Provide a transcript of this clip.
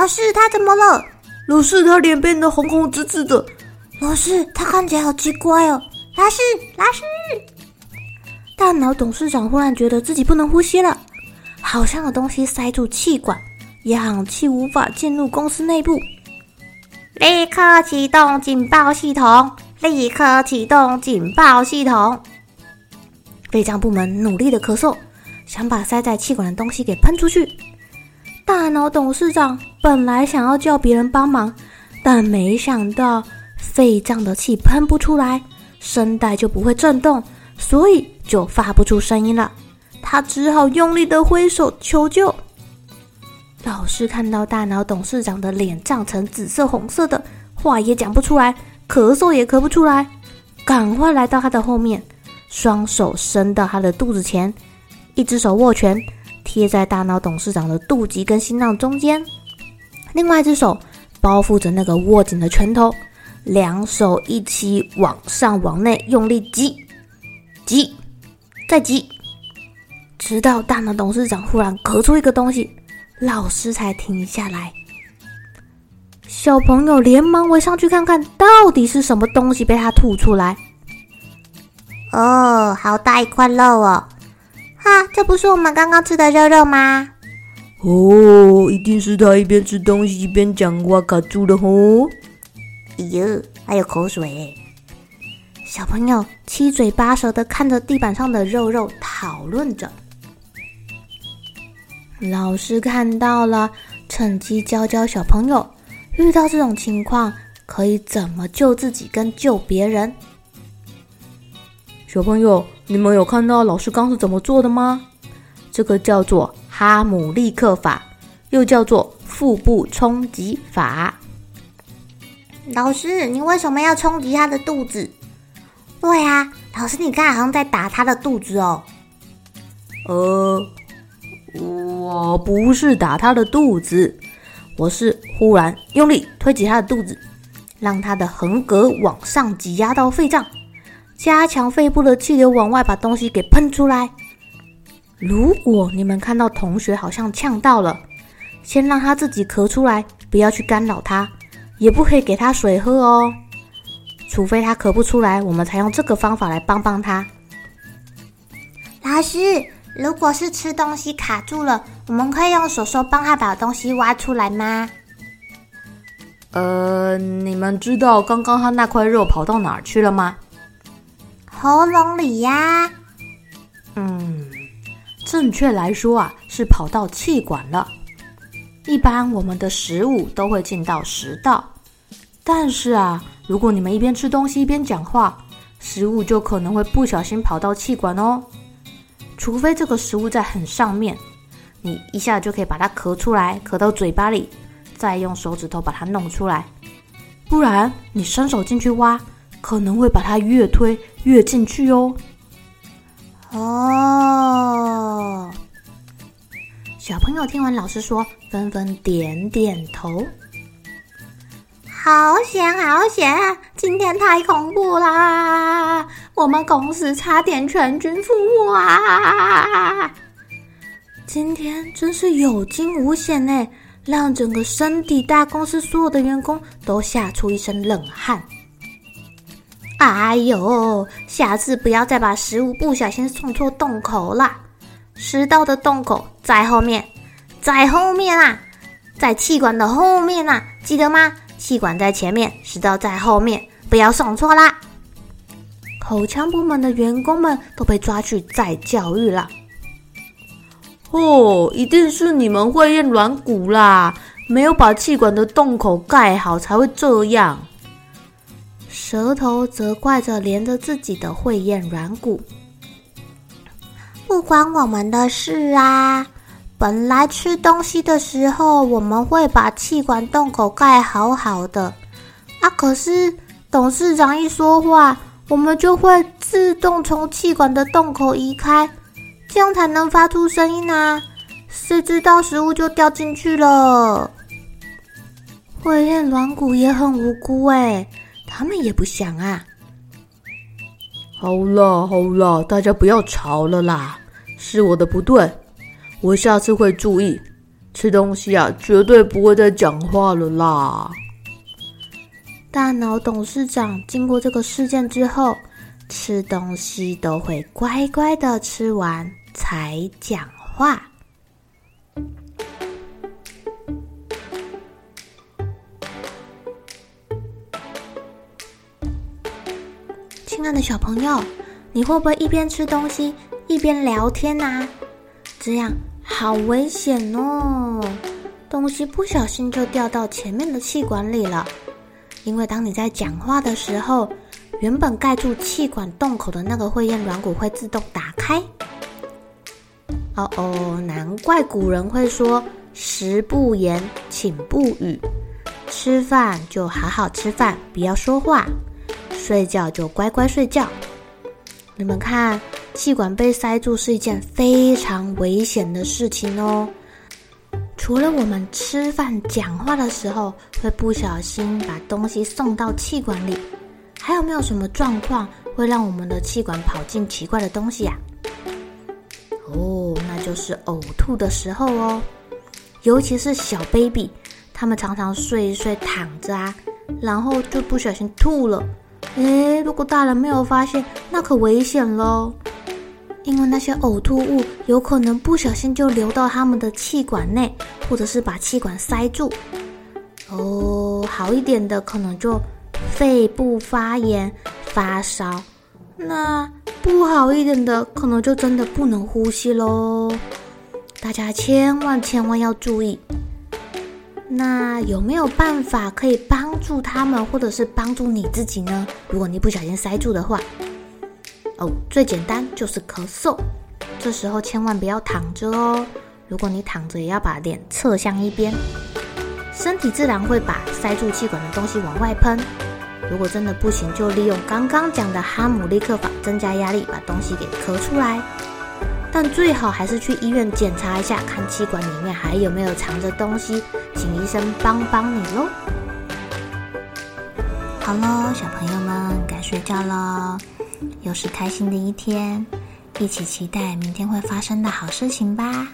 老师他怎么了？老师他脸变得红红紫紫的。老师他看起来好奇怪哦。老师，老师，大脑董事长忽然觉得自己不能呼吸了，好像有东西塞住气管，氧气无法进入公司内部。立刻启动警报系统！立刻启动警报系统！废账部门努力的咳嗽。想把塞在气管的东西给喷出去。大脑董事长本来想要叫别人帮忙，但没想到肺胀的气喷不出来，声带就不会震动，所以就发不出声音了。他只好用力的挥手求救。老师看到大脑董事长的脸胀成紫色、红色的，话也讲不出来，咳嗽也咳不出来，赶快来到他的后面，双手伸到他的肚子前。一只手握拳，贴在大脑董事长的肚脐跟心脏中间；另外一只手包覆着那个握紧的拳头，两手一起往上往内用力挤，挤，再挤，直到大脑董事长忽然咳出一个东西，老师才停下来。小朋友连忙围上去看看，到底是什么东西被他吐出来。哦，好大一块肉哦！哈，这不是我们刚刚吃的肉肉吗？哦，一定是他一边吃东西一边讲话卡住了吼。哎呦，还有口水！小朋友七嘴八舌的看着地板上的肉肉讨论着。老师看到了，趁机教教小朋友，遇到这种情况可以怎么救自己跟救别人。小朋友，你们有看到老师刚是怎么做的吗？这个叫做哈姆立克法，又叫做腹部冲击法。老师，你为什么要冲击他的肚子？对啊，老师，你刚才好像在打他的肚子哦。呃，我不是打他的肚子，我是忽然用力推挤他的肚子，让他的横膈往上挤压到肺脏。加强肺部的气流往外，把东西给喷出来。如果你们看到同学好像呛到了，先让他自己咳出来，不要去干扰他，也不可以给他水喝哦。除非他咳不出来，我们才用这个方法来帮帮他。老师，如果是吃东西卡住了，我们可以用手手帮他把东西挖出来吗？呃，你们知道刚刚他那块肉跑到哪儿去了吗？喉咙里呀，嗯，正确来说啊，是跑到气管了。一般我们的食物都会进到食道，但是啊，如果你们一边吃东西一边讲话，食物就可能会不小心跑到气管哦。除非这个食物在很上面，你一下就可以把它咳出来，咳到嘴巴里，再用手指头把它弄出来。不然你伸手进去挖，可能会把它越推越进去哦。哦，小朋友听完老师说，纷纷点点头。好险，好险！今天太恐怖啦！我们公司差点全军覆没啊！今天真是有惊无险呢，让整个身体大公司所有的员工都吓出一身冷汗。哎呦，下次不要再把食物不小心送错洞口了。食道的洞口在后面，在后面啊！在气管的后面呐、啊，记得吗？气管在前面，食道在后面，不要送错啦。口腔部门的员工们都被抓去再教育了。哦，一定是你们会验软骨啦，没有把气管的洞口盖好才会这样。舌头责怪着连着自己的会验软骨，不关我们的事啊！本来吃东西的时候，我们会把气管洞口盖好好的啊，可是董事长一说话。我们就会自动从气管的洞口移开，这样才能发出声音啊！谁知道食物就掉进去了。会验软骨也很无辜哎，他们也不想啊。好了好了，大家不要吵了啦，是我的不对，我下次会注意，吃东西啊绝对不会再讲话了啦。大脑董事长经过这个事件之后，吃东西都会乖乖的吃完才讲话。的小朋友，你会不会一边吃东西一边聊天呐？这样好危险哦！东西不小心就掉到前面的气管里了。因为当你在讲话的时候，原本盖住气管洞口的那个会厌软骨会自动打开。哦哦，难怪古人会说“食不言，寝不语”，吃饭就好好吃饭，不要说话；睡觉就乖乖睡觉。你们看，气管被塞住是一件非常危险的事情哦。除了我们吃饭、讲话的时候会不小心把东西送到气管里，还有没有什么状况会让我们的气管跑进奇怪的东西呀？哦，那就是呕吐的时候哦，尤其是小 baby，他们常常睡一睡躺着啊，然后就不小心吐了。诶，如果大人没有发现，那可危险喽。因为那些呕吐物有可能不小心就流到他们的气管内，或者是把气管塞住。哦，好一点的可能就肺部发炎、发烧；那不好一点的可能就真的不能呼吸喽。大家千万千万要注意。那有没有办法可以帮助他们，或者是帮助你自己呢？如果你不小心塞住的话。哦，最简单就是咳嗽，这时候千万不要躺着哦。如果你躺着，也要把脸侧向一边，身体自然会把塞住气管的东西往外喷。如果真的不行，就利用刚刚讲的哈姆立克法，增加压力，把东西给咳出来。但最好还是去医院检查一下，看气管里面还有没有藏着东西，请医生帮帮你喽。好喽，小朋友们该睡觉了。又是开心的一天，一起期待明天会发生的好事情吧。